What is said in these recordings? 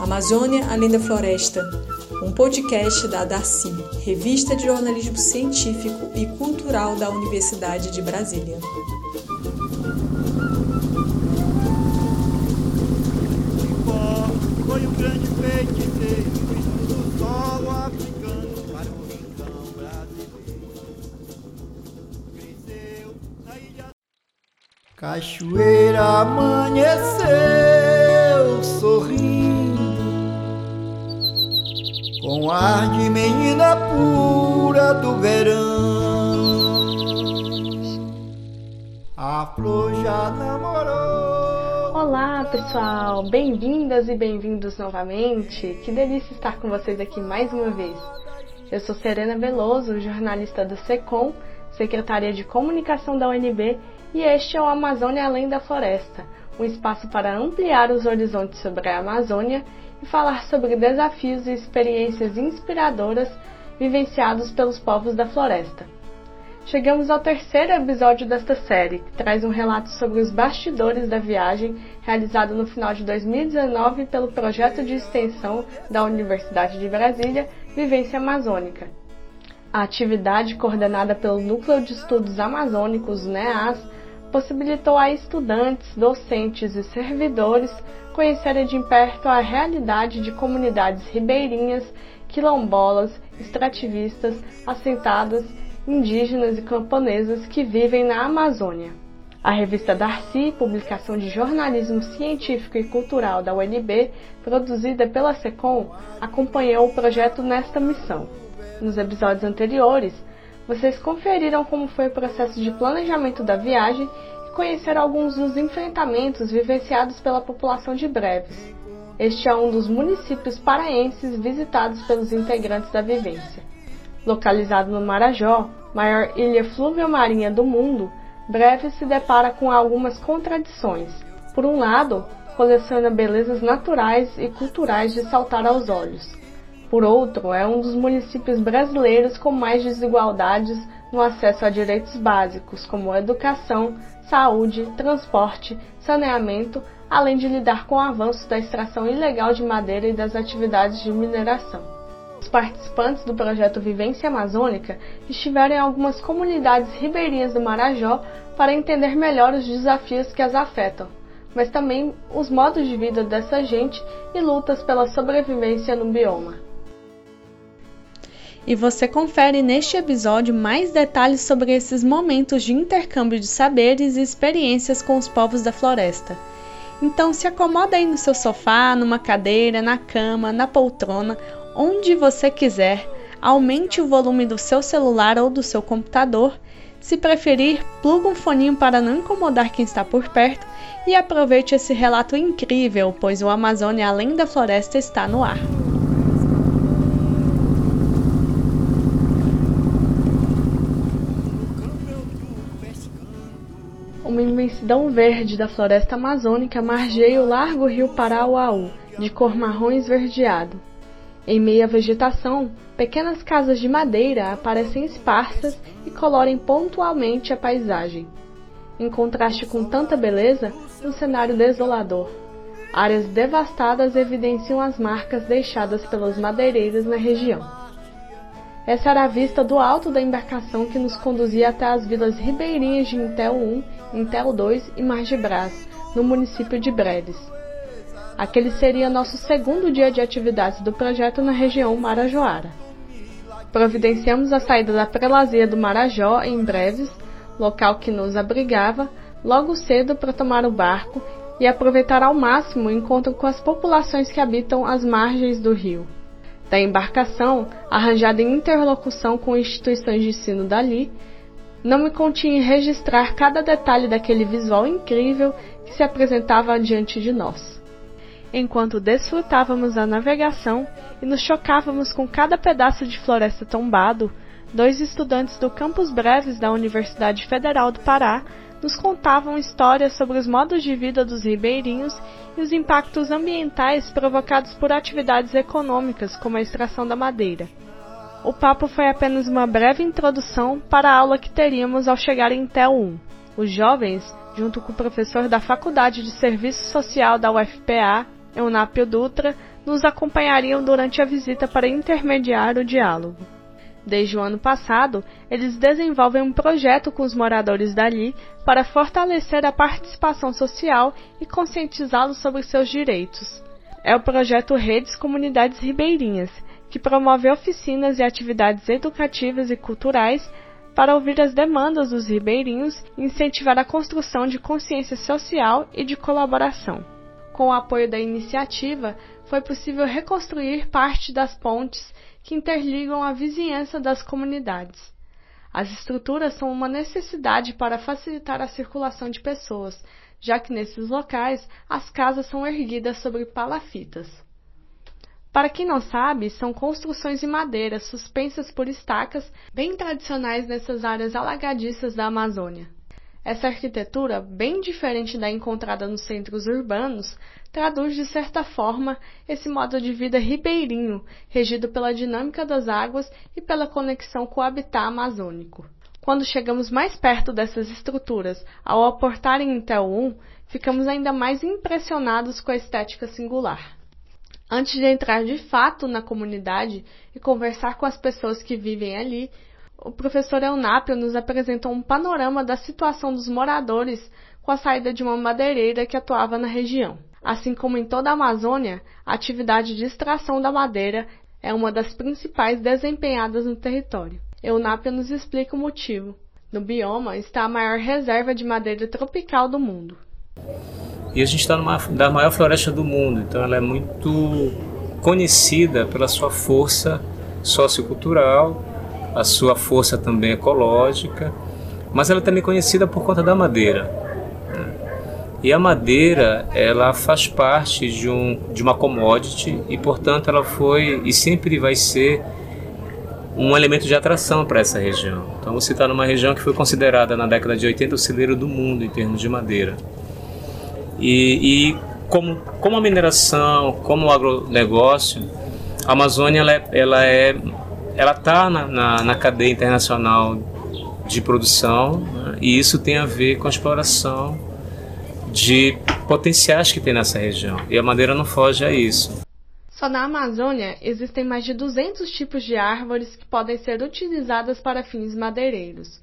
Amazônia Além da Floresta, um podcast da Darcy, revista de jornalismo científico e cultural da Universidade de Brasília. Cachoeira amanheceu sorrindo com ar de menina pura do verão. A flor já namorou. Olá, pessoal! Bem-vindas e bem-vindos novamente. Que delícia estar com vocês aqui mais uma vez. Eu sou Serena Veloso, jornalista do SECOM, Secretaria de Comunicação da UNB, e este é o Amazônia Além da Floresta, um espaço para ampliar os horizontes sobre a Amazônia e falar sobre desafios e experiências inspiradoras vivenciados pelos povos da floresta. Chegamos ao terceiro episódio desta série, que traz um relato sobre os bastidores da viagem realizado no final de 2019 pelo projeto de extensão da Universidade de Brasília, Vivência Amazônica. A atividade, coordenada pelo Núcleo de Estudos Amazônicos, NEAS, possibilitou a estudantes, docentes e servidores conhecerem de perto a realidade de comunidades ribeirinhas, quilombolas, extrativistas, assentadas, indígenas e camponesas que vivem na Amazônia. A revista Darcy, publicação de jornalismo científico e cultural da UNB, produzida pela SECOM, acompanhou o projeto nesta missão. Nos episódios anteriores, vocês conferiram como foi o processo de planejamento da viagem e conheceram alguns dos enfrentamentos vivenciados pela população de Breves. Este é um dos municípios paraenses visitados pelos integrantes da vivência. Localizado no Marajó, maior ilha fluviomarinha do mundo, Breves se depara com algumas contradições. Por um lado, coleciona belezas naturais e culturais de saltar aos olhos. Por outro, é um dos municípios brasileiros com mais desigualdades no acesso a direitos básicos, como educação, saúde, transporte, saneamento, além de lidar com o avanço da extração ilegal de madeira e das atividades de mineração. Os participantes do projeto Vivência Amazônica estiveram em algumas comunidades ribeirinhas do Marajó para entender melhor os desafios que as afetam, mas também os modos de vida dessa gente e lutas pela sobrevivência no bioma. E você confere neste episódio mais detalhes sobre esses momentos de intercâmbio de saberes e experiências com os povos da floresta. Então se acomoda aí no seu sofá, numa cadeira, na cama, na poltrona, onde você quiser. Aumente o volume do seu celular ou do seu computador. Se preferir, plugue um foninho para não incomodar quem está por perto e aproveite esse relato incrível, pois o Amazônia Além da Floresta está no ar. Uma imensidão verde da floresta amazônica margeia o largo rio Parauaú, de cor marrom esverdeado. Em meio à vegetação, pequenas casas de madeira aparecem esparsas e colorem pontualmente a paisagem. Em contraste com tanta beleza, um cenário desolador. Áreas devastadas evidenciam as marcas deixadas pelos madeireiros na região. Essa era a vista do alto da embarcação que nos conduzia até as vilas ribeirinhas de Intel 1, Intel 2 e Margibras, no município de Breves. Aquele seria nosso segundo dia de atividades do projeto na região Marajoara. Providenciamos a saída da prelazia do Marajó em Breves, local que nos abrigava, logo cedo para tomar o barco e aproveitar ao máximo o encontro com as populações que habitam as margens do rio da embarcação, arranjada em interlocução com instituições de ensino dali, não me continha em registrar cada detalhe daquele visual incrível que se apresentava diante de nós. Enquanto desfrutávamos da navegação e nos chocávamos com cada pedaço de floresta tombado, dois estudantes do Campus Breves da Universidade Federal do Pará nos contavam histórias sobre os modos de vida dos ribeirinhos e os impactos ambientais provocados por atividades econômicas como a extração da madeira. O papo foi apenas uma breve introdução para a aula que teríamos ao chegar em TEL 1. Os jovens, junto com o professor da Faculdade de Serviço Social da UFPA, Eunápio Dutra, nos acompanhariam durante a visita para intermediar o diálogo. Desde o ano passado, eles desenvolvem um projeto com os moradores dali para fortalecer a participação social e conscientizá-los sobre seus direitos. É o projeto Redes Comunidades Ribeirinhas, que promove oficinas e atividades educativas e culturais para ouvir as demandas dos ribeirinhos e incentivar a construção de consciência social e de colaboração. Com o apoio da iniciativa, foi possível reconstruir parte das pontes que interligam a vizinhança das comunidades. As estruturas são uma necessidade para facilitar a circulação de pessoas, já que nesses locais as casas são erguidas sobre palafitas. Para quem não sabe, são construções de madeira suspensas por estacas bem tradicionais nessas áreas alagadiças da Amazônia. Essa arquitetura, bem diferente da encontrada nos centros urbanos, traduz de certa forma esse modo de vida ribeirinho, regido pela dinâmica das águas e pela conexão com o habitat amazônico. Quando chegamos mais perto dessas estruturas, ao aportarem em Tel 1, ficamos ainda mais impressionados com a estética singular. Antes de entrar de fato na comunidade e conversar com as pessoas que vivem ali, o professor Eunápio nos apresentou um panorama da situação dos moradores com a saída de uma madeireira que atuava na região. Assim como em toda a Amazônia, a atividade de extração da madeira é uma das principais desempenhadas no território. Eunápio nos explica o motivo. No bioma está a maior reserva de madeira tropical do mundo. E a gente está numa da maior floresta do mundo, então ela é muito conhecida pela sua força sociocultural a sua força também ecológica, mas ela é também conhecida por conta da madeira. Né? E a madeira, ela faz parte de, um, de uma commodity e, portanto, ela foi e sempre vai ser um elemento de atração para essa região. Então, você está numa região que foi considerada na década de 80 o celeiro do mundo em termos de madeira. E, e como, como a mineração, como o agronegócio, a Amazônia ela é, ela é ela está na, na, na, cadeia internacional de produção né? e isso tem a ver com a exploração de potenciais que tem nessa região. E a madeira não foge a isso. Só na Amazônia existem mais de 200 tipos de árvores que podem ser utilizadas para fins madeireiros.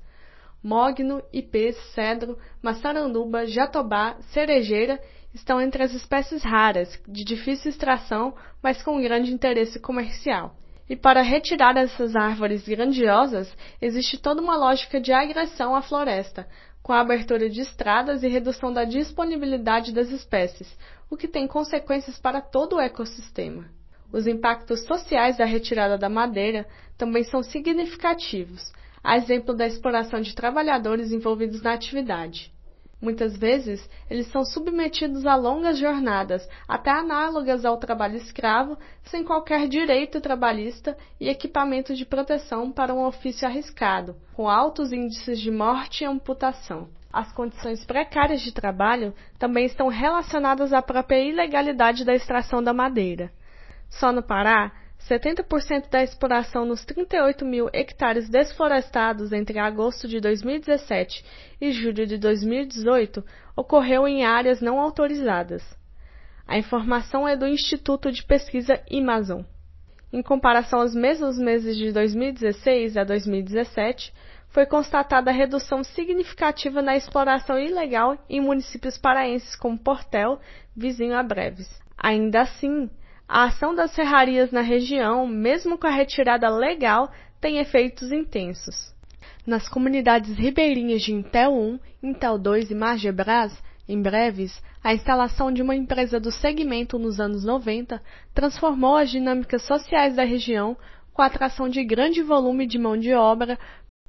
Mogno, ipê, cedro, maçaranduba, jatobá, cerejeira estão entre as espécies raras, de difícil extração, mas com grande interesse comercial. E para retirar essas árvores grandiosas, existe toda uma lógica de agressão à floresta, com a abertura de estradas e redução da disponibilidade das espécies, o que tem consequências para todo o ecossistema. Os impactos sociais da retirada da madeira também são significativos, a exemplo da exploração de trabalhadores envolvidos na atividade. Muitas vezes, eles são submetidos a longas jornadas, até análogas ao trabalho escravo, sem qualquer direito trabalhista e equipamento de proteção para um ofício arriscado, com altos índices de morte e amputação. As condições precárias de trabalho também estão relacionadas à própria ilegalidade da extração da madeira. Só no Pará, 70% da exploração nos 38 mil hectares desflorestados entre agosto de 2017 e julho de 2018 ocorreu em áreas não autorizadas. A informação é do Instituto de Pesquisa Amazon. Em comparação aos mesmos meses de 2016 a 2017, foi constatada redução significativa na exploração ilegal em municípios paraenses como Portel, vizinho a Breves. Ainda assim, a ação das serrarias na região, mesmo com a retirada legal, tem efeitos intensos. Nas comunidades ribeirinhas de Intel 1, Intel 2 e Margebras, em breves, a instalação de uma empresa do segmento nos anos 90 transformou as dinâmicas sociais da região com a atração de grande volume de mão de obra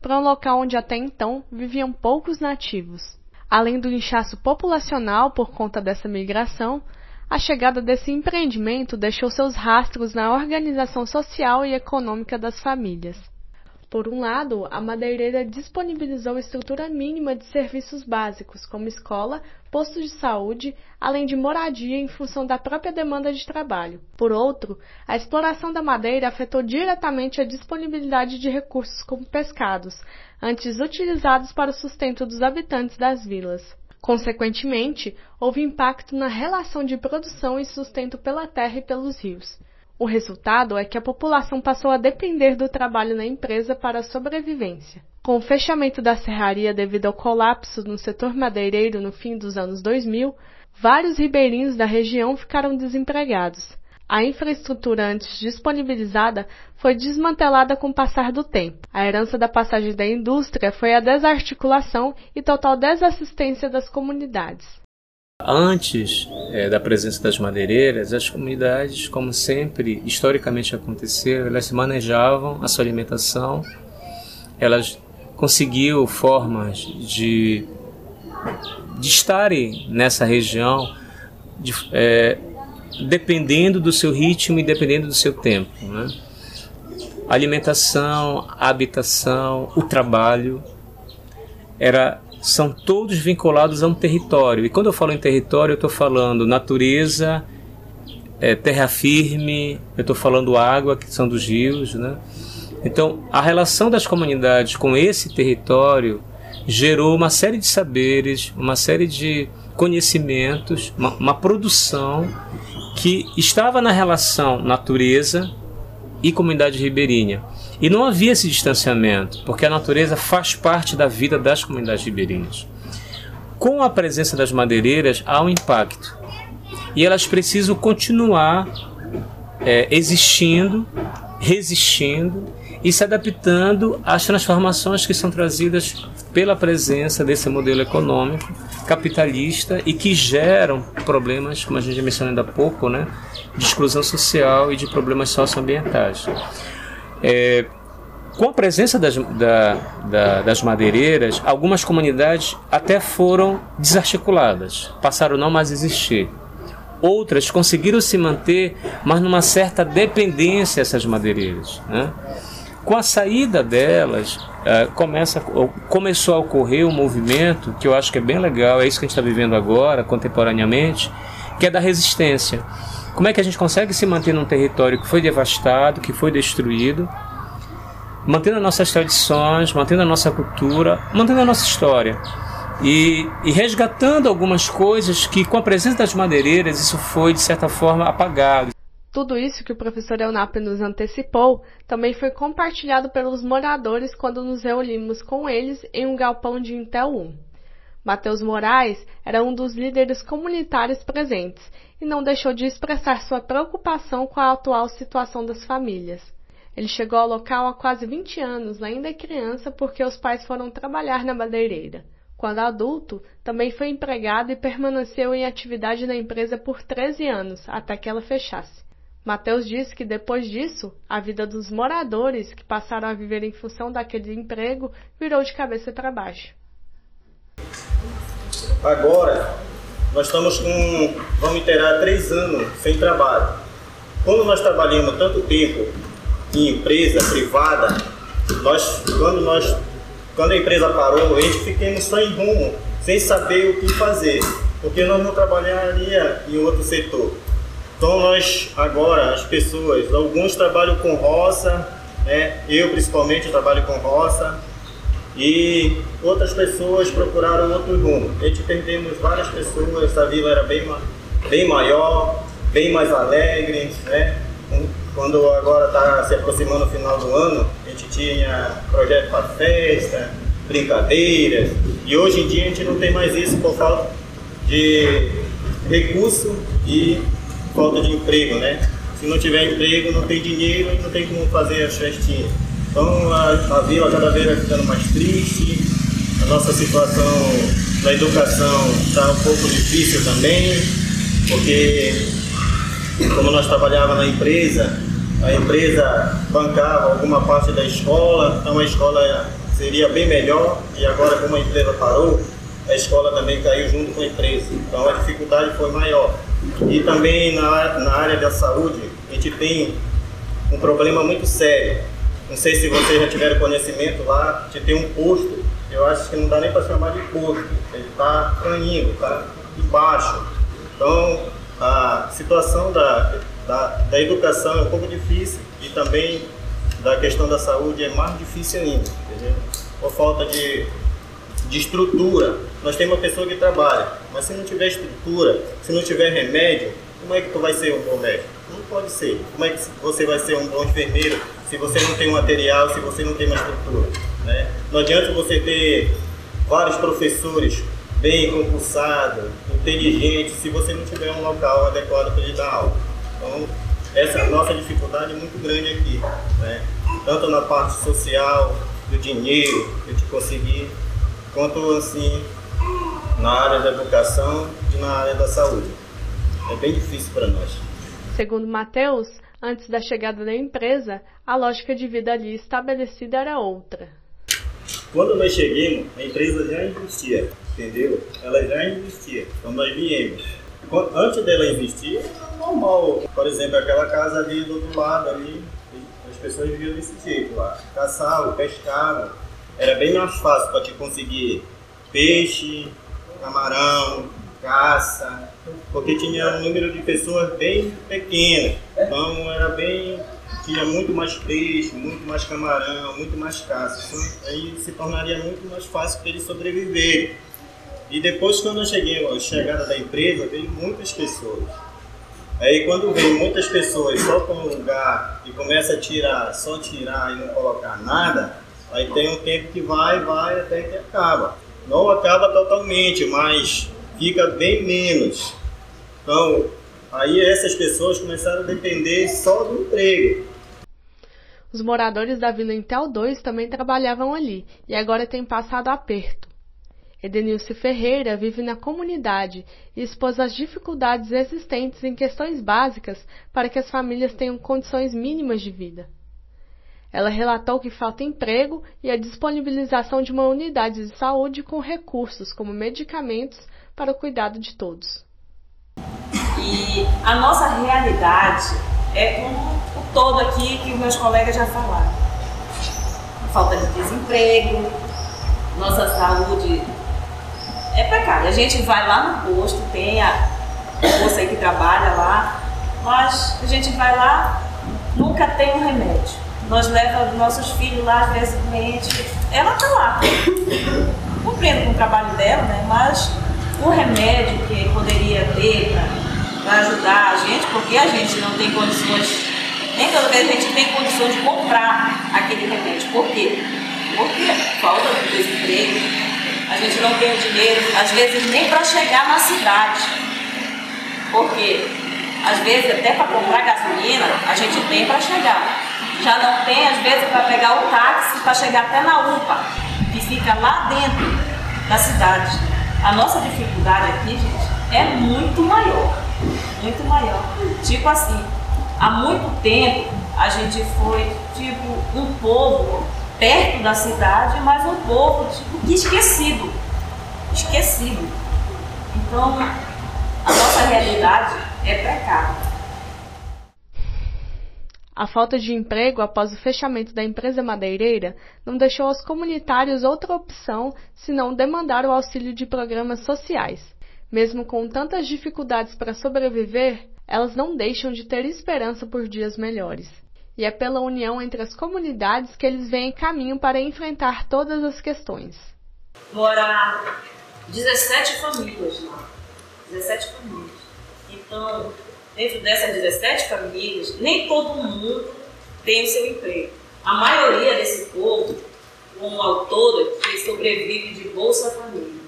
para um local onde até então viviam poucos nativos. Além do inchaço populacional por conta dessa migração, a chegada desse empreendimento deixou seus rastros na organização social e econômica das famílias. Por um lado, a madeireira disponibilizou estrutura mínima de serviços básicos, como escola, posto de saúde, além de moradia em função da própria demanda de trabalho. Por outro, a exploração da madeira afetou diretamente a disponibilidade de recursos como pescados, antes utilizados para o sustento dos habitantes das vilas. Consequentemente, houve impacto na relação de produção e sustento pela terra e pelos rios. O resultado é que a população passou a depender do trabalho na empresa para a sobrevivência. Com o fechamento da serraria devido ao colapso no setor madeireiro no fim dos anos 2000, vários ribeirinhos da região ficaram desempregados. A infraestrutura antes disponibilizada foi desmantelada com o passar do tempo. A herança da passagem da indústria foi a desarticulação e total desassistência das comunidades. Antes é, da presença das madeireiras, as comunidades, como sempre historicamente aconteceu, elas se manejavam a sua alimentação, elas conseguiam formas de, de estarem nessa região de, é, dependendo do seu ritmo e dependendo do seu tempo. Né? Alimentação, habitação, o trabalho era são todos vinculados a um território. E quando eu falo em território, eu estou falando natureza, é, terra firme, eu estou falando água, que são dos rios. Né? Então, a relação das comunidades com esse território gerou uma série de saberes, uma série de conhecimentos, uma, uma produção que estava na relação natureza e comunidade ribeirinha. E não havia esse distanciamento, porque a natureza faz parte da vida das comunidades ribeirinhas. Com a presença das madeireiras, há um impacto. E elas precisam continuar é, existindo, resistindo e se adaptando às transformações que são trazidas pela presença desse modelo econômico capitalista e que geram problemas, como a gente mencionou ainda há pouco, né, de exclusão social e de problemas socioambientais. É, com a presença das, da, da, das madeireiras, algumas comunidades até foram desarticuladas, passaram a não mais existir. Outras conseguiram se manter, mas numa certa dependência essas madeireiras. Né? Com a saída delas, uh, começa, começou a ocorrer um movimento que eu acho que é bem legal, é isso que a gente está vivendo agora, contemporaneamente, que é da resistência. Como é que a gente consegue se manter num território que foi devastado, que foi destruído, mantendo as nossas tradições, mantendo a nossa cultura, mantendo a nossa história. E, e, resgatando algumas coisas que, com a presença das madeireiras, isso foi, de certa forma, apagado. Tudo isso que o professor Elnap nos antecipou também foi compartilhado pelos moradores quando nos reunimos com eles em um galpão de Intel 1. Mateus Moraes era um dos líderes comunitários presentes e não deixou de expressar sua preocupação com a atual situação das famílias. Ele chegou ao local há quase 20 anos, ainda criança, porque os pais foram trabalhar na madeireira. Quando adulto, também foi empregado e permaneceu em atividade na empresa por 13 anos, até que ela fechasse. Mateus diz que depois disso, a vida dos moradores que passaram a viver em função daquele emprego virou de cabeça para baixo. Agora, nós estamos com, vamos inteirar três anos sem trabalho. Quando nós trabalhamos tanto tempo em empresa privada, nós, quando, nós, quando a empresa parou, a gente ficamos só em rumo, sem saber o que fazer, porque nós não trabalharia em outro setor. Então nós agora, as pessoas, alguns trabalham com roça, né? eu principalmente trabalho com roça, e outras pessoas procuraram outro rumo. A gente perdemos várias pessoas, essa vila era bem, bem maior, bem mais alegre, né? Quando agora está se aproximando o final do ano, a gente tinha projeto para festa, brincadeiras, e hoje em dia a gente não tem mais isso por falta de recurso e falta de emprego, né? Se não tiver emprego, não tem dinheiro e não tem como fazer as festinhas. Então a, a vila cada vez vai ficando mais triste, a nossa situação na educação está um pouco difícil também, porque como nós trabalhávamos na empresa, a empresa bancava alguma parte da escola, então a escola seria bem melhor, e agora como a empresa parou, a escola também caiu junto com a empresa. Então a dificuldade foi maior. E também na, na área da saúde, a gente tem um problema muito sério. Não sei se vocês já tiveram conhecimento lá, de ter um posto, eu acho que não dá nem para chamar de posto, ele está caindo, está embaixo. Então, a situação da, da, da educação é um pouco difícil e também da questão da saúde é mais difícil ainda, entendeu? Por falta de, de estrutura. Nós temos uma pessoa que trabalha, mas se não tiver estrutura, se não tiver remédio, como é que tu vai ser um bom médico? Não pode ser. Como é que você vai ser um bom enfermeiro se você não tem um material, se você não tem uma estrutura? Né? Não adianta você ter vários professores bem concursados, inteligentes, se você não tiver um local adequado para ele dar aula. Então, essa é a nossa dificuldade muito grande aqui, né? tanto na parte social, do dinheiro te conseguir, quanto assim na área da educação e na área da saúde. É bem difícil para nós. Segundo Mateus, antes da chegada da empresa, a lógica de vida ali estabelecida era outra. Quando nós chegamos, a empresa já existia, entendeu? Ela já existia. Quando nós viemos. Antes dela existir, era normal. Por exemplo, aquela casa ali do outro lado ali, as pessoas viviam desse jeito lá. Caçavam, pescavam. Era bem mais fácil para te conseguir peixe, camarão, caça, porque tinha um número de pessoas bem pequeno. Então era bem. tinha muito mais peixe, muito mais camarão, muito mais caça. Então, aí se tornaria muito mais fácil para eles sobreviverem. E depois quando eu cheguei, a chegada da empresa, veio muitas pessoas. Aí quando vem muitas pessoas só para um lugar e começa a tirar, só tirar e não colocar nada, aí tem um tempo que vai, vai até que acaba. Não acaba totalmente, mas fica bem menos. Então, aí essas pessoas começaram a depender só do emprego. Os moradores da Vila Intel 2 também trabalhavam ali e agora têm passado aperto. Edenilce Ferreira vive na comunidade e expôs as dificuldades existentes em questões básicas para que as famílias tenham condições mínimas de vida. Ela relatou que falta emprego e a disponibilização de uma unidade de saúde com recursos como medicamentos para o cuidado de todos. E a nossa realidade é como o todo aqui que meus colegas já falaram. Falta de desemprego, nossa saúde é precária. A gente vai lá no posto, tem a moça que trabalha lá, mas a gente vai lá, nunca tem um remédio. Nós levamos nossos filhos lá, às vezes doente, ela está lá, cumprindo com o trabalho dela, né? Mas o remédio que poderia ter para ajudar a gente, porque a gente não tem condições, nem toda vez a gente tem condições de comprar aquele remédio. Por quê? Porque falta de desemprego, a gente não tem o dinheiro, às vezes nem para chegar na cidade. Porque às vezes até para comprar gasolina a gente tem para chegar. Já não tem, às vezes, para pegar o táxi para chegar até na UPA, que fica lá dentro da cidade. A nossa dificuldade aqui, gente, é muito maior. Muito maior. Tipo assim, há muito tempo a gente foi tipo um povo perto da cidade, mas um povo tipo esquecido. Esquecido. Então, a nossa realidade é precária. A falta de emprego após o fechamento da empresa madeireira não deixou aos comunitários outra opção senão demandar o auxílio de programas sociais. Mesmo com tantas dificuldades para sobreviver, elas não deixam de ter esperança por dias melhores. E é pela união entre as comunidades que eles veem caminho para enfrentar todas as questões. Morar 17 famílias lá. 17 famílias. Então, dentro dessas 17 famílias, nem todo mundo tem o seu emprego. A maioria desse povo, como autora, que sobrevive de Bolsa Família.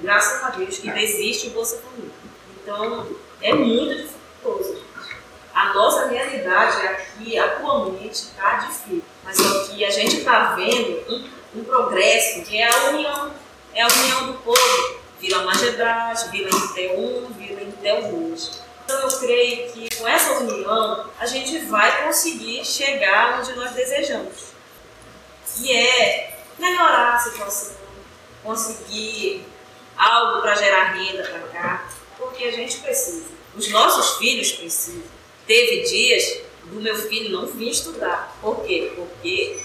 Graças a Deus que existe o Bolsa Família. Então, é muito dificultoso. A nossa realidade aqui, atualmente, está difícil. Mas só que a gente está vendo um, um, progresso, que é a união. É a união do povo. Vila Magedras, Vila Intel 1, Vila Intel 2 então eu creio que com essa união a gente vai conseguir chegar onde nós desejamos. E é melhorar a situação, conseguir algo para gerar renda para cá, porque a gente precisa. Os nossos filhos precisam. Teve dias do meu filho não vir estudar. Por quê? Porque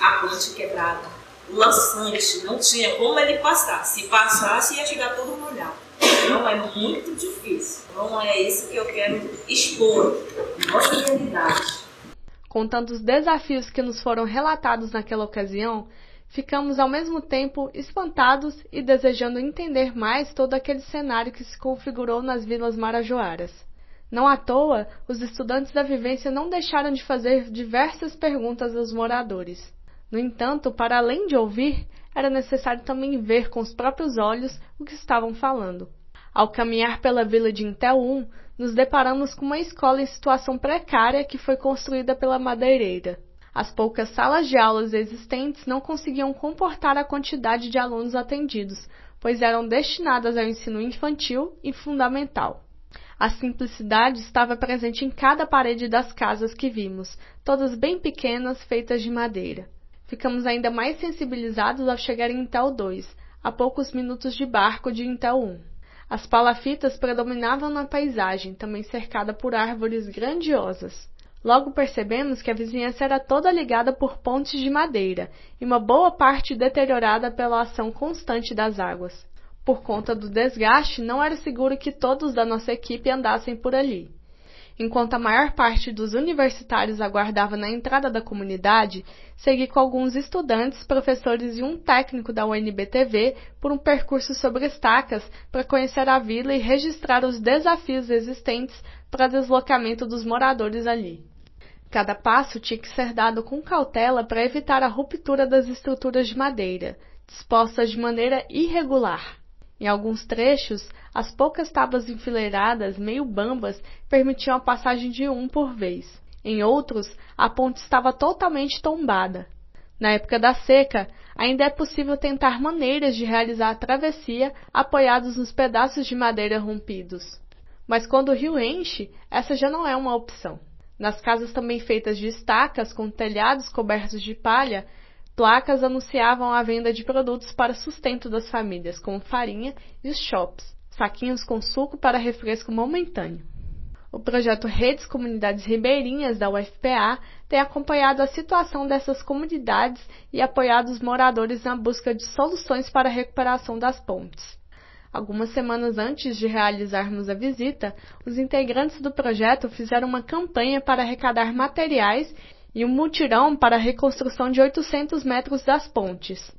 a ponte quebrada, o lançante, não tinha como ele passar. Se passasse, ia chegar todo molhado. Então é muito difícil. Então é isso que eu quero expor, nossa realidade. Contando os desafios que nos foram relatados naquela ocasião, ficamos ao mesmo tempo espantados e desejando entender mais todo aquele cenário que se configurou nas vilas marajoaras. Não à toa, os estudantes da vivência não deixaram de fazer diversas perguntas aos moradores. No entanto, para além de ouvir, era necessário também ver com os próprios olhos o que estavam falando. Ao caminhar pela vila de Intel 1, nos deparamos com uma escola em situação precária que foi construída pela madeireira. As poucas salas de aulas existentes não conseguiam comportar a quantidade de alunos atendidos, pois eram destinadas ao ensino infantil e fundamental. A simplicidade estava presente em cada parede das casas que vimos, todas bem pequenas, feitas de madeira. Ficamos ainda mais sensibilizados ao chegar em Intel 2, a poucos minutos de barco de Intel 1. As palafitas predominavam na paisagem, também cercada por árvores grandiosas. Logo percebemos que a vizinhança era toda ligada por pontes de madeira e uma boa parte deteriorada pela ação constante das águas. Por conta do desgaste, não era seguro que todos da nossa equipe andassem por ali. Enquanto a maior parte dos universitários aguardava na entrada da comunidade, segui com alguns estudantes, professores e um técnico da UNBTV por um percurso sobre estacas para conhecer a vila e registrar os desafios existentes para deslocamento dos moradores ali. Cada passo tinha que ser dado com cautela para evitar a ruptura das estruturas de madeira, dispostas de maneira irregular. Em alguns trechos, as poucas tábuas enfileiradas, meio bambas, permitiam a passagem de um por vez. Em outros, a ponte estava totalmente tombada. Na época da seca, ainda é possível tentar maneiras de realizar a travessia apoiados nos pedaços de madeira rompidos. Mas quando o rio enche, essa já não é uma opção. Nas casas também feitas de estacas, com telhados cobertos de palha, placas anunciavam a venda de produtos para sustento das famílias, como farinha e os shops, saquinhos com suco para refresco momentâneo. O projeto Redes Comunidades Ribeirinhas da UFPA tem acompanhado a situação dessas comunidades e apoiado os moradores na busca de soluções para a recuperação das pontes. Algumas semanas antes de realizarmos a visita, os integrantes do projeto fizeram uma campanha para arrecadar materiais e um mutirão para a reconstrução de 800 metros das pontes.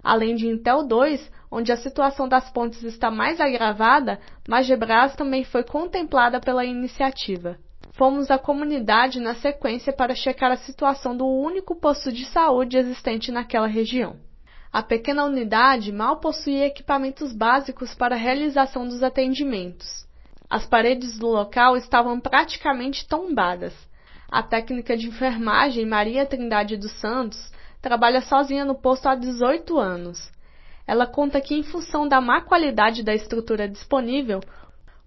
Além de Intel 2, onde a situação das pontes está mais agravada, Magebras também foi contemplada pela iniciativa. Fomos à comunidade na sequência para checar a situação do único posto de saúde existente naquela região. A pequena unidade mal possuía equipamentos básicos para a realização dos atendimentos. As paredes do local estavam praticamente tombadas. A técnica de enfermagem Maria Trindade dos Santos trabalha sozinha no posto há 18 anos. Ela conta que, em função da má qualidade da estrutura disponível,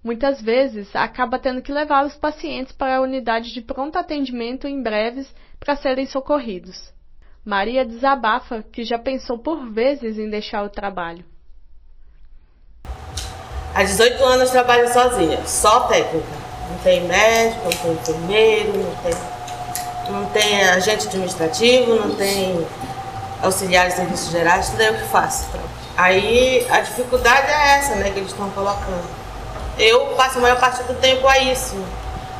muitas vezes acaba tendo que levar os pacientes para a unidade de pronto atendimento em breves para serem socorridos. Maria desabafa que já pensou por vezes em deixar o trabalho. Há 18 anos trabalho sozinha, só técnica. Não tem médico, não tem enfermeiro, não tem, não tem agente administrativo, não tem auxiliar de serviços gerais, tudo é eu que faço. Aí a dificuldade é essa, né, que eles estão colocando. Eu passo a maior parte do tempo a isso.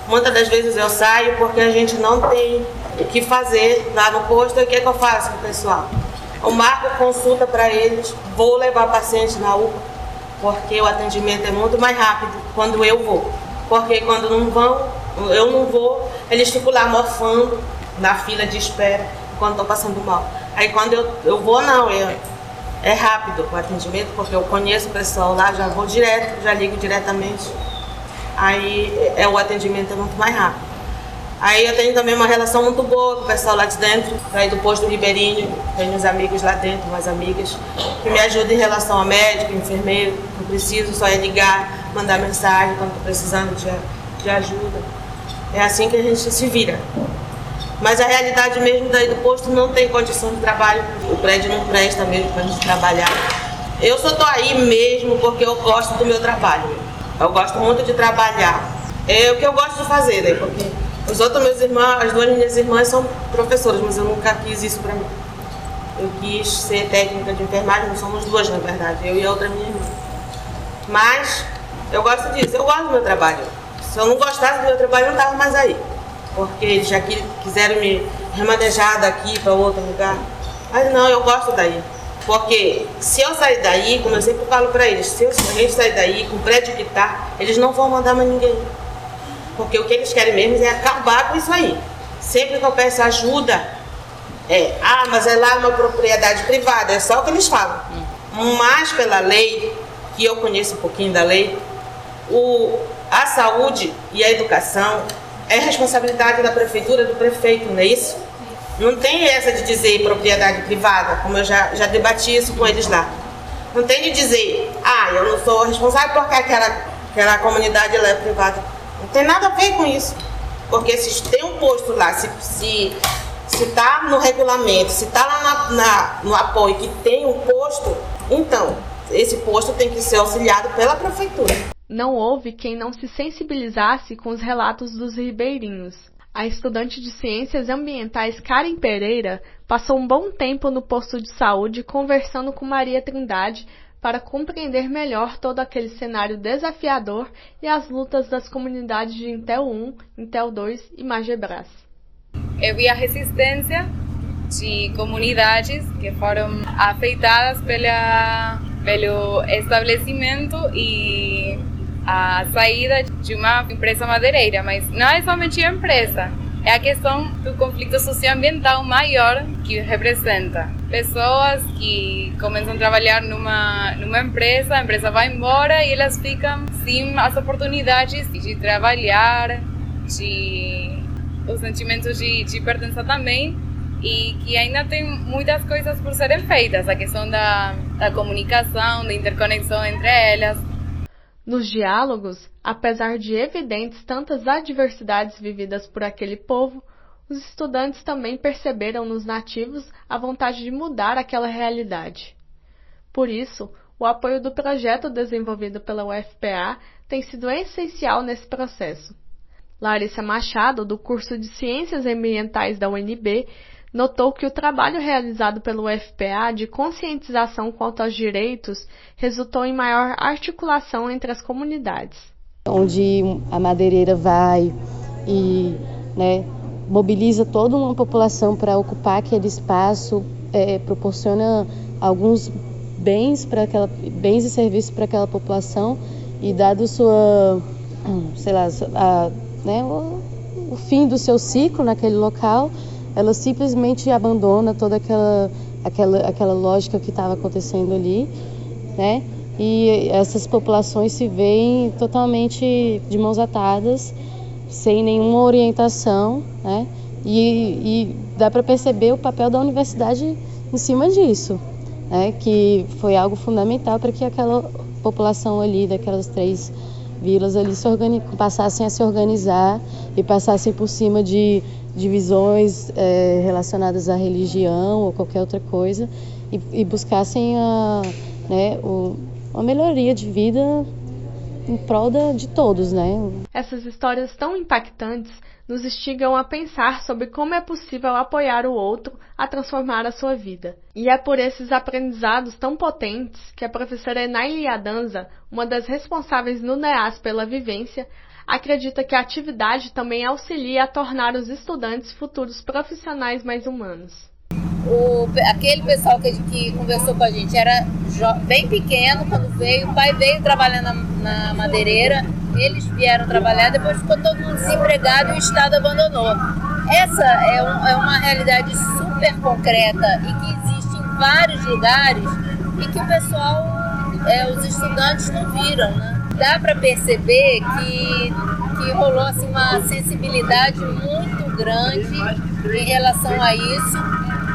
Muitas das vezes eu saio porque a gente não tem o que fazer lá no posto e o que, é que eu faço com o pessoal. Eu marco consulta para eles, vou levar paciente na UPA, porque o atendimento é muito mais rápido quando eu vou. Porque quando não vão, eu não vou, eles ficam lá mofando na fila de espera quando estou passando mal. Aí quando eu, eu vou, não, eu, é rápido o atendimento, porque eu conheço o pessoal lá, já vou direto, já ligo diretamente. Aí é, o atendimento é muito mais rápido. Aí eu tenho também uma relação muito boa com o pessoal lá de dentro, aí do posto Ribeirinho, tenho uns amigos lá dentro, umas amigas, que me ajudam em relação a médico, enfermeiro, não preciso, só é ligar, mandar mensagem quando estou precisando de, de ajuda. É assim que a gente se vira. Mas a realidade mesmo daí do posto não tem condição de trabalho, o prédio não presta mesmo para a gente trabalhar. Eu só estou aí mesmo porque eu gosto do meu trabalho. Eu gosto muito de trabalhar. É o que eu gosto de fazer, né? Porque Os outros meus irmãos, as duas minhas irmãs são professoras, mas eu nunca quis isso para mim. Eu quis ser técnica de enfermagem, somos duas na verdade, eu e a outra minha irmã. Mas eu gosto disso, eu gosto do meu trabalho. Se eu não gostasse do meu trabalho, eu não estava mais aí. Porque eles já quiseram me remanejar daqui para outro lugar. Mas não, eu gosto daí. Porque se eu sair daí, como eu sempre falo para eles, se eu sair daí com o prédio que tá, eles não vão mandar mais ninguém. Porque o que eles querem mesmo é acabar com isso aí. Sempre que eu peço ajuda, é, ah, mas é lá uma propriedade privada, é só o que eles falam. Mas pela lei, que eu conheço um pouquinho da lei, o, a saúde e a educação é responsabilidade da prefeitura, do prefeito, não é isso? Não tem essa de dizer propriedade privada, como eu já, já debati isso com eles lá. Não tem de dizer, ah, eu não sou responsável porque aquela, aquela comunidade é privada. Não tem nada a ver com isso. Porque se tem um posto lá, se se se está no regulamento, se está lá na, na, no apoio que tem um posto, então esse posto tem que ser auxiliado pela prefeitura. Não houve quem não se sensibilizasse com os relatos dos ribeirinhos. A estudante de Ciências Ambientais Karen Pereira passou um bom tempo no posto de saúde conversando com Maria Trindade para compreender melhor todo aquele cenário desafiador e as lutas das comunidades de Intel 1, Intel 2 e Magebras. A resistência de comunidades que foram afetadas pela, pelo estabelecimento e a saída de uma empresa madeireira, mas não é somente a empresa, é a questão do conflito socioambiental maior que representa. Pessoas que começam a trabalhar numa, numa empresa, a empresa vai embora e elas ficam sem as oportunidades de trabalhar, de os sentimentos de, de pertença também e que ainda tem muitas coisas por serem feitas, a questão da, da comunicação, da interconexão entre elas, nos diálogos, apesar de evidentes tantas adversidades vividas por aquele povo, os estudantes também perceberam nos nativos a vontade de mudar aquela realidade. Por isso, o apoio do projeto desenvolvido pela UFPA tem sido essencial nesse processo. Larissa Machado, do curso de Ciências Ambientais da UNB, notou que o trabalho realizado pelo UFPA de conscientização quanto aos direitos resultou em maior articulação entre as comunidades. Onde a madeireira vai e né, mobiliza toda uma população para ocupar aquele espaço, é, proporciona alguns bens para aquela bens e serviços para aquela população e dado sua sei lá a, né, o, o fim do seu ciclo naquele local ela simplesmente abandona toda aquela, aquela, aquela lógica que estava acontecendo ali, né? E essas populações se veem totalmente de mãos atadas, sem nenhuma orientação, né? E, e dá para perceber o papel da universidade em cima disso, né? Que foi algo fundamental para que aquela população ali daquelas três vilas ali se passassem a se organizar e passassem por cima de divisões é, relacionadas à religião ou qualquer outra coisa e, e buscassem a, né, o, uma melhoria de vida em prol de todos, né? Essas histórias tão impactantes nos instigam a pensar sobre como é possível apoiar o outro a transformar a sua vida. E é por esses aprendizados tão potentes que a professora Enaili Adanza, uma das responsáveis no NEAS pela vivência, acredita que a atividade também auxilia a tornar os estudantes futuros profissionais mais humanos. O, aquele pessoal que, que, conversou com a gente era bem pequeno quando veio, o pai veio trabalhar na, na madeireira, eles vieram trabalhar, depois ficou todo mundo desempregado e o Estado abandonou. Essa é, um, é uma realidade super concreta e que existe em vários lugares e que o pessoal, é, os estudantes não viram, né? Dá para perceber que, que rolou assim, uma sensibilidade muito grande em relação a isso.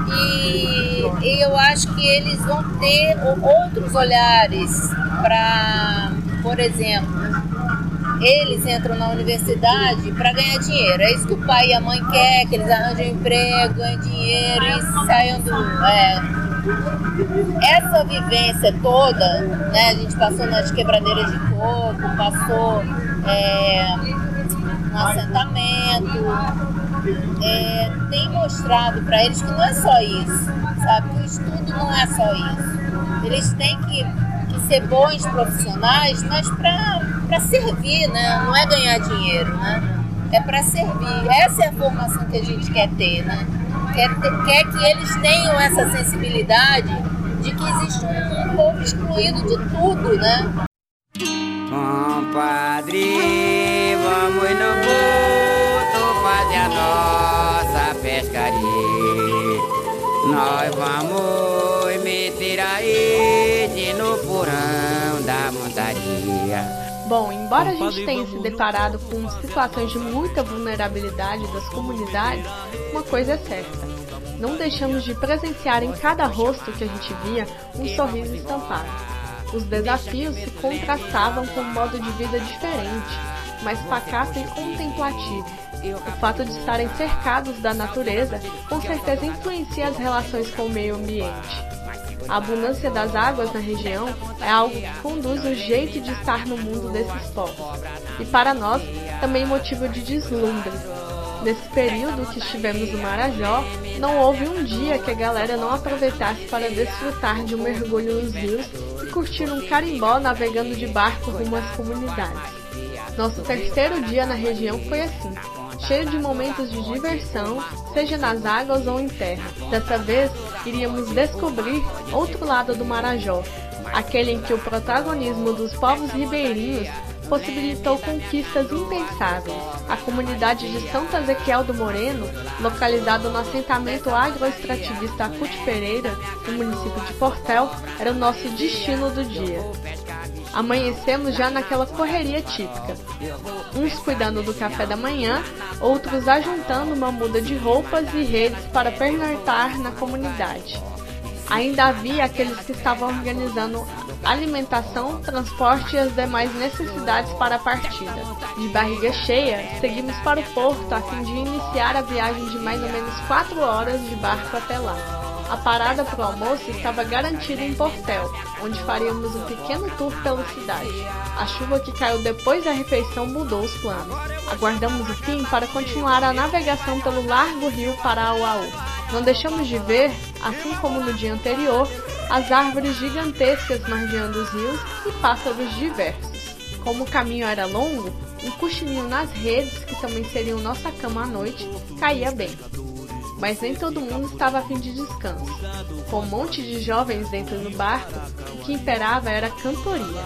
E, e eu acho que eles vão ter outros olhares para, por exemplo, eles entram na universidade para ganhar dinheiro. É isso que o pai e a mãe querem, que eles arranjem emprego, ganhem dinheiro e saiam do. É, essa vivência toda, né, a gente passou nas quebradeiras de coco, passou é, um assentamento, é, tem mostrado para eles que não é só isso, sabe? Que o estudo não é só isso. Eles têm que, que ser bons profissionais, mas para servir, né? Não é ganhar dinheiro, né? É para servir. Essa é a formação que a gente quer ter, né? Quer, quer que eles tenham essa sensibilidade de que existe um, um povo excluído de tudo, né? Compadre, Bom, embora a gente tenha se deparado com situações de muita vulnerabilidade das comunidades, uma coisa é certa. Não deixamos de presenciar em cada rosto que a gente via um sorriso estampado. Os desafios se contrastavam com um modo de vida diferente, mais pacato e contemplativo. O fato de estarem cercados da natureza com certeza influencia as relações com o meio ambiente. A abundância das águas na região é algo que conduz o jeito de estar no mundo desses povos. E para nós, também motivo de deslumbre. Nesse período que estivemos no Marajó, não houve um dia que a galera não aproveitasse para desfrutar de um mergulho nos rios e curtir um carimbó navegando de barco rumo às comunidades. Nosso terceiro dia na região foi assim, cheio de momentos de diversão, seja nas águas ou em terra. Dessa vez, iríamos descobrir outro lado do Marajó, aquele em que o protagonismo dos povos ribeirinhos possibilitou conquistas impensáveis. A comunidade de Santo Ezequiel do Moreno, localizada no assentamento agroextrativista Acute Pereira, no município de Portel, era o nosso destino do dia. Amanhecemos já naquela correria típica. Uns cuidando do café da manhã, outros ajuntando uma muda de roupas e redes para pernoitar na comunidade. Ainda havia aqueles que estavam organizando alimentação, transporte e as demais necessidades para a partida. De barriga cheia, seguimos para o porto a fim de iniciar a viagem de mais ou menos 4 horas de barco até lá. A parada para o almoço estava garantida em Portel, onde faríamos um pequeno tour pela cidade. A chuva que caiu depois da refeição mudou os planos. Aguardamos o fim para continuar a navegação pelo largo rio Parauaú. Não deixamos de ver, assim como no dia anterior, as árvores gigantescas margeando os rios e pássaros diversos. Como o caminho era longo, um cochilinho nas redes, que também seriam nossa cama à noite, caía bem. Mas nem todo mundo estava a fim de descanso. Com um monte de jovens dentro do barco, o que imperava era cantoria.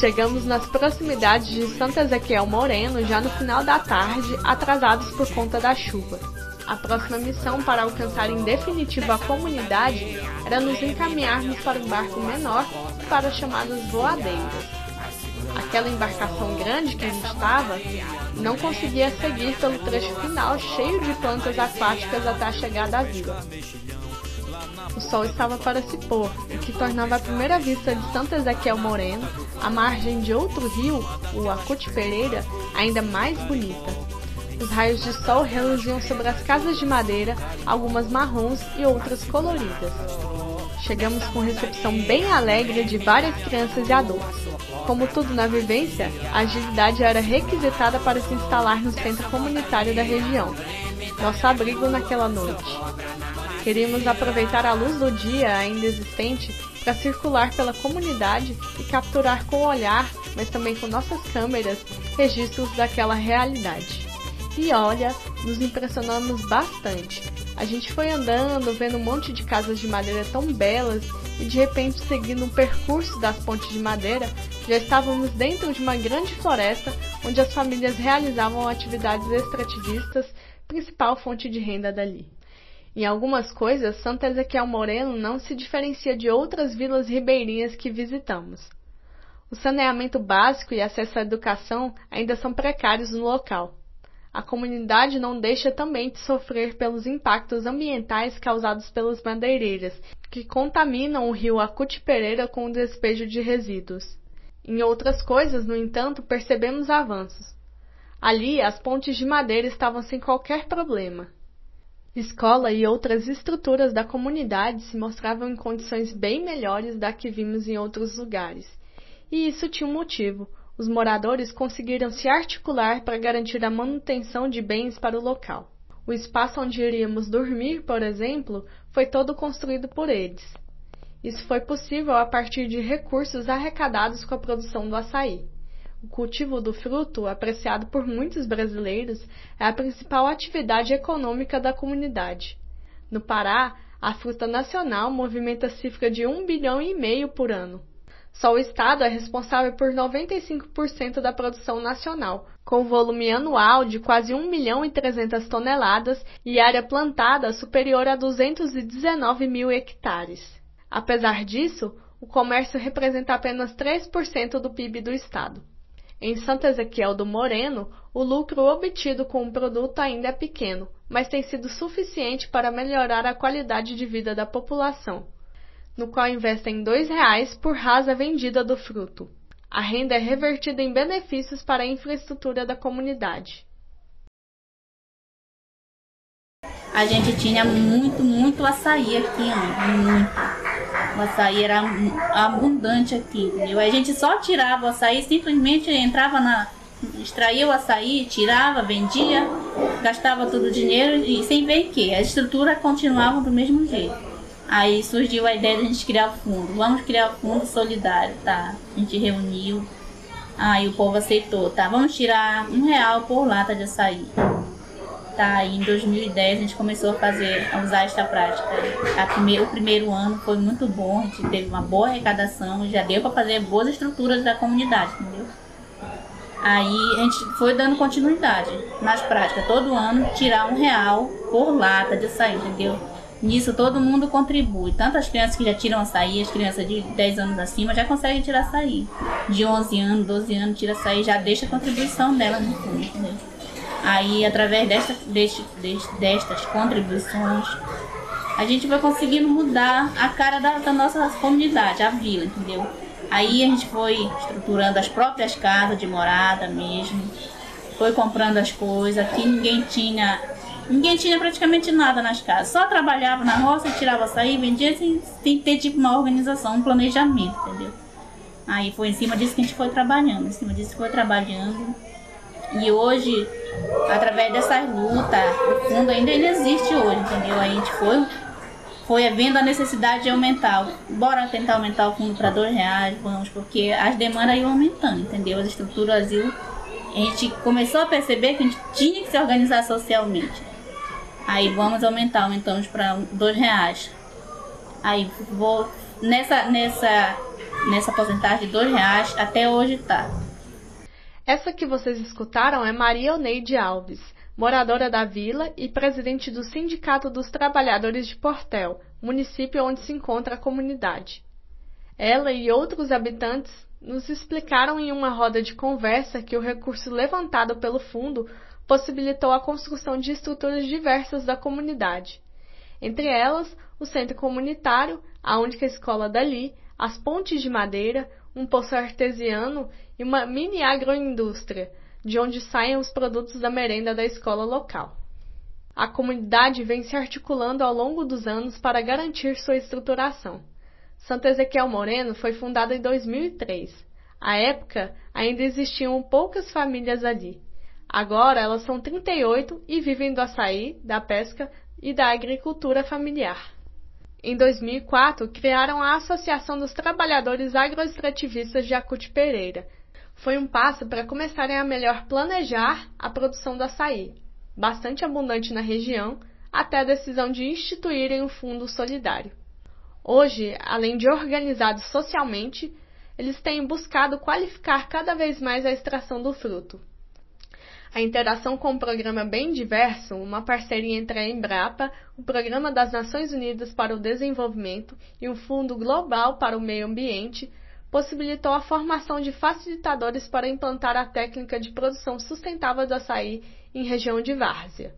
Chegamos nas proximidades de Santo Ezequiel Moreno já no final da tarde, atrasados por conta da chuva. A próxima missão para alcançar em definitivo a comunidade era nos encaminharmos para um barco menor para as chamadas voadeiras. Aquela embarcação grande que a gente estava não conseguia seguir pelo trecho final cheio de plantas aquáticas até a chegada à vila. O sol estava para se pôr, o que tornava a primeira vista de Santo Ezequiel Moreno, à margem de outro rio, o Acute Pereira, ainda mais bonita. Os raios de sol reluziam sobre as casas de madeira, algumas marrons e outras coloridas. Chegamos com recepção bem alegre de várias crianças e adultos. Como tudo na vivência, a agilidade era requisitada para se instalar no centro comunitário da região, nosso abrigo naquela noite. Queríamos aproveitar a luz do dia ainda existente para circular pela comunidade e capturar com o olhar, mas também com nossas câmeras, registros daquela realidade. E olha, nos impressionamos bastante. A gente foi andando, vendo um monte de casas de madeira tão belas e de repente, seguindo um percurso das pontes de madeira, já estávamos dentro de uma grande floresta onde as famílias realizavam atividades extrativistas, principal fonte de renda dali. Em algumas coisas, Santa Ezequiel Moreno não se diferencia de outras vilas ribeirinhas que visitamos. O saneamento básico e acesso à educação ainda são precários no local. A comunidade não deixa também de sofrer pelos impactos ambientais causados pelas madeireiras, que contaminam o rio Acute Pereira com o despejo de resíduos. Em outras coisas, no entanto, percebemos avanços. Ali, as pontes de madeira estavam sem qualquer problema. Escola e outras estruturas da comunidade se mostravam em condições bem melhores da que vimos em outros lugares. E isso tinha um motivo. Os moradores conseguiram se articular para garantir a manutenção de bens para o local. O espaço onde iríamos dormir, por exemplo, foi todo construído por eles. Isso foi possível a partir de recursos arrecadados com a produção do açaí. O cultivo do fruto, apreciado por muitos brasileiros, é a principal atividade econômica da comunidade. No Pará, a fruta nacional movimenta cifra de um bilhão e meio por ano. Só o Estado é responsável por 95% da produção nacional, com volume anual de quase 1 milhão e 300 toneladas e área plantada superior a 219 mil hectares. Apesar disso, o comércio representa apenas 3% do PIB do Estado. Em Santo Ezequiel do Moreno, o lucro obtido com o produto ainda é pequeno, mas tem sido suficiente para melhorar a qualidade de vida da população, no qual investem R$ reais por rasa vendida do fruto. A renda é revertida em benefícios para a infraestrutura da comunidade. A gente tinha muito, muito açaí aqui, muito. O açaí era abundante aqui, entendeu? A gente só tirava o açaí, simplesmente entrava na. extraía o açaí, tirava, vendia, gastava todo o dinheiro e sem ver que a estrutura continuava do mesmo jeito. Aí surgiu a ideia de a gente criar o fundo. Vamos criar o fundo solidário, tá? A gente reuniu. Aí o povo aceitou, tá? Vamos tirar um real por lata de açaí tá em 2010 a gente começou a fazer, a usar esta prática. O primeiro ano foi muito bom, a gente teve uma boa arrecadação, já deu para fazer boas estruturas da comunidade, entendeu? Aí a gente foi dando continuidade nas práticas, todo ano tirar um real por lata de açaí, entendeu? Nisso todo mundo contribui, tanto as crianças que já tiram açaí, as crianças de 10 anos acima já conseguem tirar açaí. De 11 anos, 12 anos tira açaí, já deixa a contribuição dela no fundo, entendeu? Aí, através desta, deste, deste, destas contribuições, a gente vai conseguindo mudar a cara da, da nossa comunidade, a vila, entendeu? Aí a gente foi estruturando as próprias casas de morada mesmo, foi comprando as coisas, aqui ninguém tinha ninguém tinha praticamente nada nas casas, só trabalhava na roça, tirava açaí, vendia sem, ter tipo uma organização, um planejamento, entendeu? Aí foi em cima disso que a gente foi trabalhando, em cima disso que foi trabalhando. E hoje através dessas lutas, o fundo ainda, ainda existe hoje, entendeu? Aí a gente foi, foi vendo a necessidade de aumentar. Bora tentar aumentar o fundo para dois reais, vamos, porque as demandas iam aumentando, entendeu? As estruturas iam. A gente começou a perceber que a gente tinha que se organizar socialmente. Aí vamos aumentar, aumentamos para dois reais. Aí vou nessa nessa nessa porcentagem de dois reais até hoje tá. Essa que vocês escutaram é Maria Oneide Alves, moradora da vila e presidente do Sindicato dos Trabalhadores de Portel, município onde se encontra a comunidade. Ela e outros habitantes nos explicaram em uma roda de conversa que o recurso levantado pelo fundo possibilitou a construção de estruturas diversas da comunidade. Entre elas, o centro comunitário, a única escola dali, as pontes de madeira, um poço artesiano e uma mini agroindústria, de onde saem os produtos da merenda da escola local. A comunidade vem se articulando ao longo dos anos para garantir sua estruturação. Santo Ezequiel Moreno foi fundada em 2003. À época, ainda existiam poucas famílias ali. Agora elas são 38 e vivem do açaí, da pesca e da agricultura familiar. Em 2004, criaram a Associação dos Trabalhadores Agroextrativistas de Acute Pereira. Foi um passo para começarem a melhor planejar a produção do açaí, bastante abundante na região, até a decisão de instituírem um fundo solidário. Hoje, além de organizados socialmente, eles têm buscado qualificar cada vez mais a extração do fruto. A interação com o programa Bem Diverso, uma parceria entre a Embrapa, o Programa das Nações Unidas para o Desenvolvimento e o Fundo Global para o Meio Ambiente, possibilitou a formação de facilitadores para implantar a técnica de produção sustentável do açaí em região de várzea.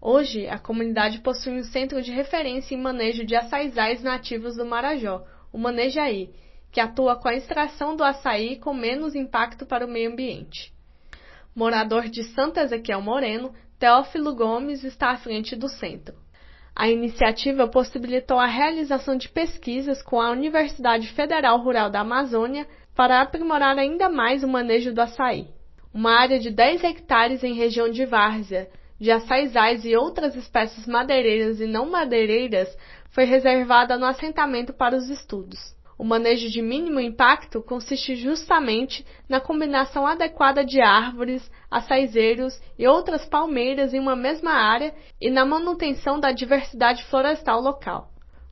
Hoje, a comunidade possui um centro de referência em manejo de açaizais nativos do Marajó, o Manejaí, que atua com a extração do açaí com menos impacto para o meio ambiente morador de Santo Ezequiel Moreno, Teófilo Gomes está à frente do centro. A iniciativa possibilitou a realização de pesquisas com a Universidade Federal Rural da Amazônia, para aprimorar ainda mais o manejo do açaí. Uma área de 10 hectares em região de várzea, de açaizais e outras espécies madeireiras e não madeireiras foi reservada no assentamento para os estudos. O manejo de mínimo impacto consiste justamente na combinação adequada de árvores, açaizeiros e outras palmeiras em uma mesma área e na manutenção da diversidade florestal local.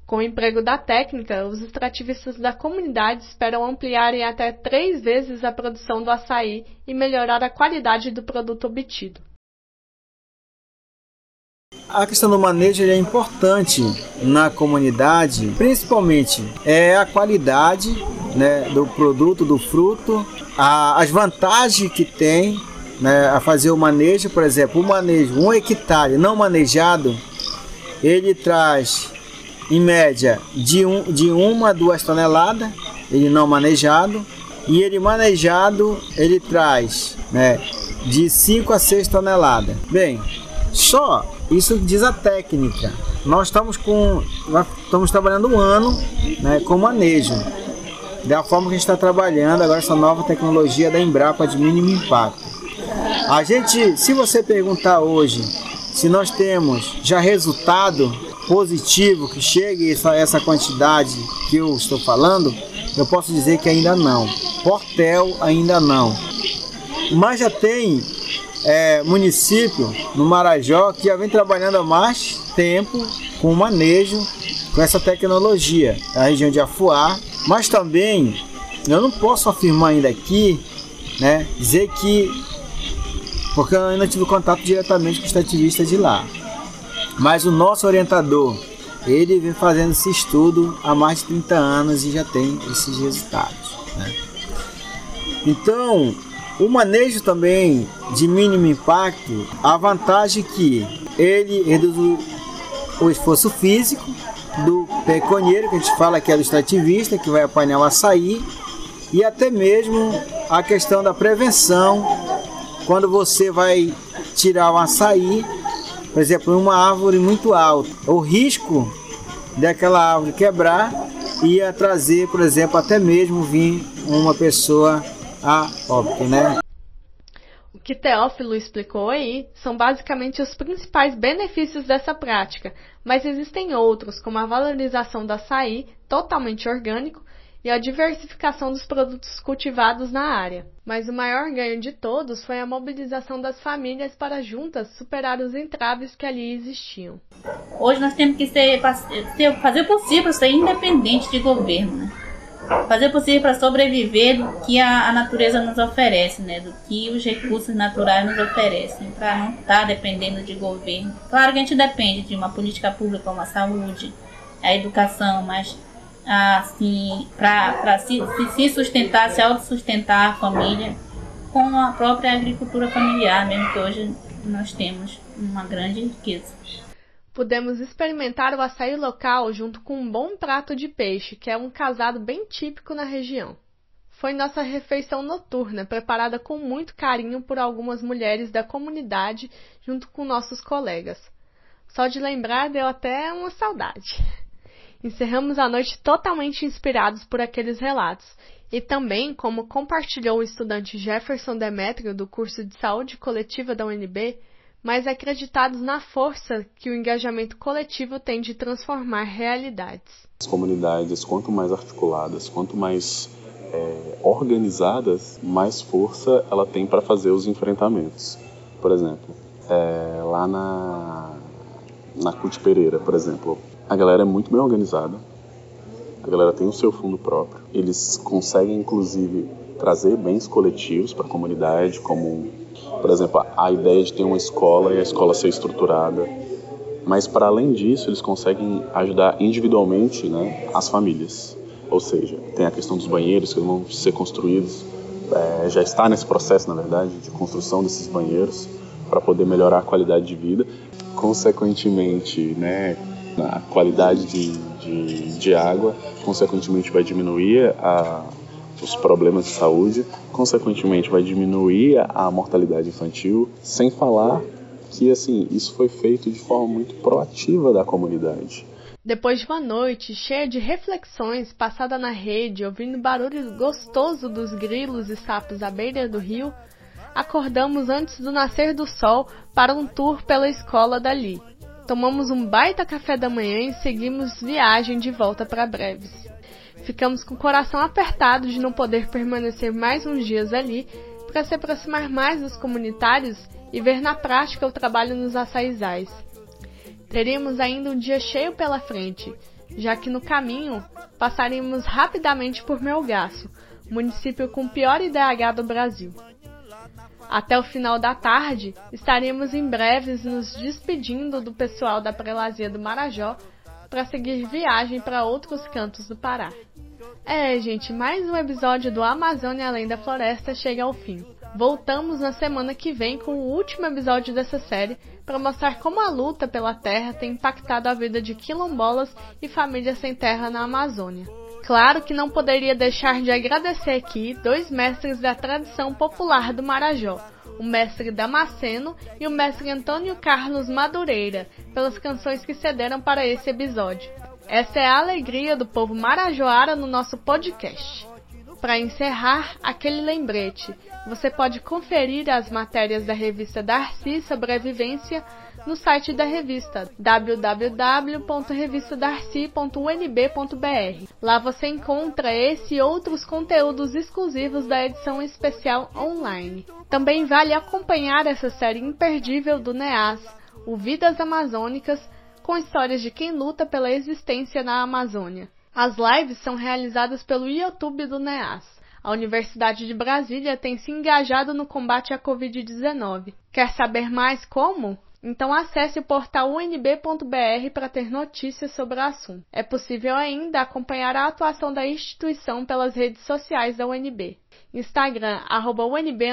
Com o emprego da técnica, os extrativistas da comunidade esperam ampliar em até três vezes a produção do açaí e melhorar a qualidade do produto obtido. A questão do manejo é importante na comunidade, principalmente é a qualidade né, do produto, do fruto, a, as vantagens que tem né, a fazer o manejo, por exemplo, o manejo, um hectare não manejado, ele traz em média de, um, de uma a duas toneladas, ele não manejado, e ele manejado ele traz né, de 5 a 6 toneladas. Bem, só isso diz a técnica. Nós estamos com estamos trabalhando um ano né, com manejo. Da forma que a gente está trabalhando agora essa nova tecnologia da Embrapa de mínimo impacto. A gente, se você perguntar hoje se nós temos já resultado positivo que chegue a essa quantidade que eu estou falando, eu posso dizer que ainda não. Portel ainda não. Mas já tem é, município no Marajó que já vem trabalhando há mais tempo com o manejo com essa tecnologia, a região de Afuá, mas também eu não posso afirmar ainda aqui, né, dizer que porque eu ainda tive contato diretamente com os extrativista de lá. Mas o nosso orientador, ele vem fazendo esse estudo há mais de 30 anos e já tem esses resultados. Né? Então, o manejo também de mínimo impacto, a vantagem é que ele reduz o, esforço físico do peconheiro, que a gente fala que é do extrativista, que vai apanhar o açaí, e até mesmo a questão da prevenção, quando você vai tirar o açaí, por exemplo, em uma árvore muito alta, o risco daquela árvore quebrar ia trazer, por exemplo, até mesmo vir uma pessoa a óbito, né? O que Teófilo explicou aí são basicamente os principais benefícios dessa prática, mas existem outros, como a valorização do açaí, totalmente orgânico, e a diversificação dos produtos cultivados na área. Mas o maior ganho de todos foi a mobilização das famílias para juntas superar os entraves que ali existiam. Hoje nós temos que ser, fazer o possível para ser independente de governo. Né? Fazer o possível para sobreviver do que a, a, natureza nos oferece, né? Do que os recursos naturais nos oferecem, para não estar tá dependendo de governo. Claro que a gente depende de uma política pública como a saúde, a educação, mas assim, para se, se sustentar, se autossustentar a família com a própria agricultura familiar, mesmo que hoje nós temos uma grande riqueza pudemos experimentar o açaí local junto com um bom prato de peixe, que é um casado bem típico na região. Foi nossa refeição noturna, preparada com muito carinho por algumas mulheres da comunidade, junto com nossos colegas. Só de lembrar deu até uma saudade. Encerramos a noite totalmente inspirados por aqueles relatos, e também, como compartilhou o estudante Jefferson Demetrio do curso de Saúde Coletiva da UNB, mas acreditados na força que o engajamento coletivo tem de transformar realidades. As comunidades, quanto mais articuladas, quanto mais é, organizadas, mais força ela tem para fazer os enfrentamentos. Por exemplo, é, lá na, na Cute Pereira, por exemplo, a galera é muito bem organizada, a galera tem o seu fundo próprio, eles conseguem inclusive trazer bens coletivos para a comunidade, como por exemplo, a ideia de ter uma escola e a escola ser estruturada. Mas, para além disso, eles conseguem ajudar individualmente né, as famílias. Ou seja, tem a questão dos banheiros que vão ser construídos, é, já está nesse processo, na verdade, de construção desses banheiros para poder melhorar a qualidade de vida. Consequentemente, né, a qualidade de, de, de água, consequentemente, vai diminuir a, os problemas de saúde, consequentemente vai diminuir a mortalidade infantil, sem falar que assim isso foi feito de forma muito proativa da comunidade. Depois de uma noite cheia de reflexões passada na rede, ouvindo o barulho gostoso dos grilos e sapos à beira do rio, acordamos antes do nascer do sol para um tour pela escola dali. Tomamos um baita café da manhã e seguimos viagem de volta para Breves. Ficamos com o coração apertado de não poder permanecer mais uns dias ali para se aproximar mais dos comunitários e ver na prática o trabalho nos açaizais. Teríamos ainda um dia cheio pela frente, já que no caminho passaríamos rapidamente por Melgaço, município com pior IDH do Brasil. Até o final da tarde, estaríamos em breves nos despedindo do pessoal da Prelazia do Marajó para seguir viagem para outros cantos do Pará. É, gente, mais um episódio do Amazônia Além da Floresta chega ao fim. Voltamos na semana que vem com o último episódio dessa série para mostrar como a luta pela terra tem impactado a vida de quilombolas e famílias sem terra na Amazônia. Claro que não poderia deixar de agradecer aqui dois mestres da tradição popular do Marajó, o mestre Damasceno e o mestre Antônio Carlos Madureira, pelas canções que cederam para esse episódio. Essa é a alegria do povo marajoara no nosso podcast. Para encerrar, aquele lembrete: você pode conferir as matérias da revista Darcy sobre a vivência no site da revista www.revistadarcy.unb.br. Lá você encontra esse e outros conteúdos exclusivos da edição especial online. Também vale acompanhar essa série imperdível do NEAS, o Vidas Amazônicas, com histórias de quem luta pela existência na Amazônia. As lives são realizadas pelo YouTube do NEAS. A Universidade de Brasília tem se engajado no combate à Covid-19. Quer saber mais como? Então acesse o portal unb.br para ter notícias sobre o assunto. É possível ainda acompanhar a atuação da instituição pelas redes sociais da UNB. Instagram, arroba UNB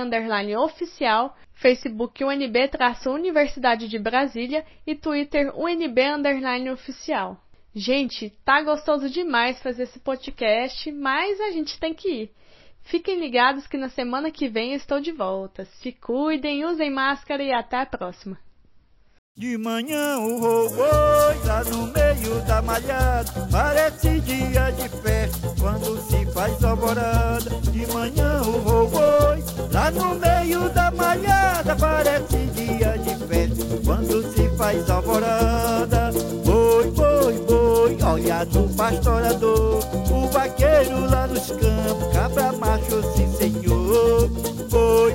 oficial, Facebook UNB traço Universidade de Brasília e Twitter UNB oficial. Gente, tá gostoso demais fazer esse podcast, mas a gente tem que ir. Fiquem ligados que na semana que vem eu estou de volta. Se cuidem, usem máscara e até a próxima. De manhã o robô lá no meio da malhada. Parece dia de festa quando se faz alvorada. De manhã o robô lá no meio da malhada. Parece dia de festa quando se faz alvorada. Boi, boi, boi, olha do pastorador. O vaqueiro lá nos campos, cabra macho, sim Boi,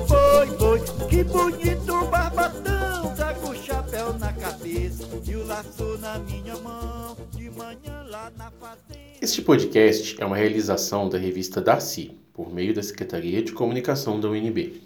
boi, boi, que bonito barbatão. Trago o chapéu na cabeça e o laço na minha mão. De manhã lá na fazenda. Este podcast é uma realização da revista Darcy, por meio da Secretaria de Comunicação da UNB.